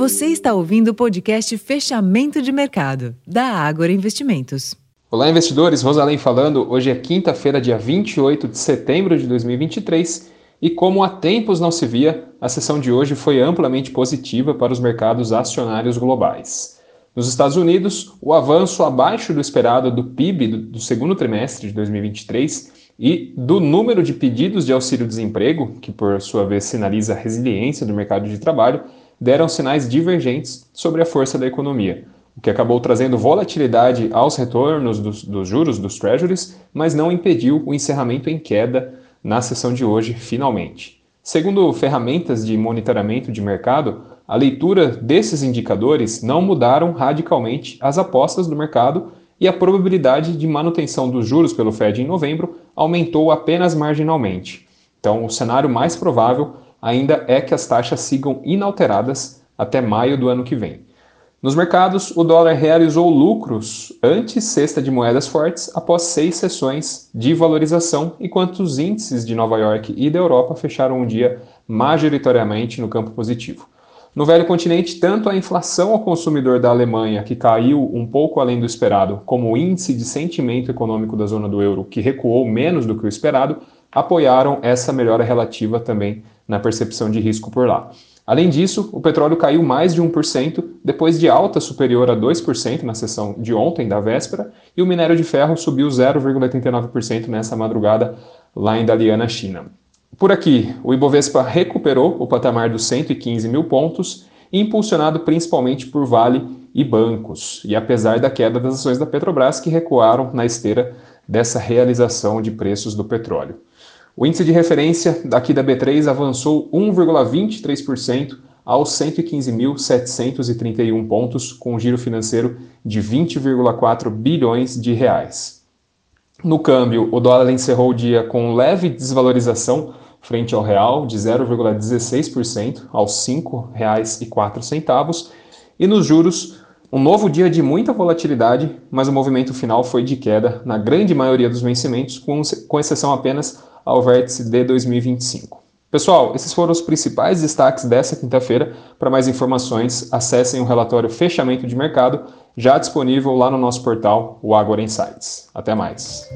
Você está ouvindo o podcast Fechamento de Mercado, da Ágora Investimentos. Olá, investidores. Rosalém falando. Hoje é quinta-feira, dia 28 de setembro de 2023. E como há tempos não se via, a sessão de hoje foi amplamente positiva para os mercados acionários globais. Nos Estados Unidos, o avanço abaixo do esperado do PIB do segundo trimestre de 2023 e do número de pedidos de auxílio-desemprego, que por sua vez sinaliza a resiliência do mercado de trabalho, deram sinais divergentes sobre a força da economia, o que acabou trazendo volatilidade aos retornos dos, dos juros dos treasuries, mas não impediu o encerramento em queda na sessão de hoje, finalmente. Segundo ferramentas de monitoramento de mercado, a leitura desses indicadores não mudaram radicalmente as apostas do mercado e a probabilidade de manutenção dos juros pelo Fed em novembro aumentou apenas marginalmente. Então, o cenário mais provável ainda é que as taxas sigam inalteradas até maio do ano que vem. Nos mercados, o dólar realizou lucros antes cesta de moedas fortes após seis sessões de valorização, enquanto os índices de Nova York e da Europa fecharam um dia majoritariamente no campo positivo. No velho continente, tanto a inflação ao consumidor da Alemanha, que caiu um pouco além do esperado, como o índice de sentimento econômico da zona do euro, que recuou menos do que o esperado, apoiaram essa melhora relativa também na percepção de risco por lá. Além disso, o petróleo caiu mais de 1%, depois de alta superior a 2% na sessão de ontem, da véspera, e o minério de ferro subiu 0,89% nessa madrugada lá em Dalian, China. Por aqui, o Ibovespa recuperou o patamar dos 115 mil pontos, impulsionado principalmente por Vale e bancos, e apesar da queda das ações da Petrobras que recuaram na esteira dessa realização de preços do petróleo. O índice de referência daqui da B3 avançou 1,23% aos 115.731 pontos, com um giro financeiro de 20,4 bilhões de reais. No câmbio, o dólar encerrou o dia com leve desvalorização frente ao real de 0,16% aos R$ 5,04 e nos juros um novo dia de muita volatilidade, mas o movimento final foi de queda na grande maioria dos vencimentos, com, com exceção apenas ao vértice de 2025. Pessoal, esses foram os principais destaques dessa quinta-feira. Para mais informações, acessem o relatório Fechamento de Mercado, já disponível lá no nosso portal, o Agora Insights. Até mais.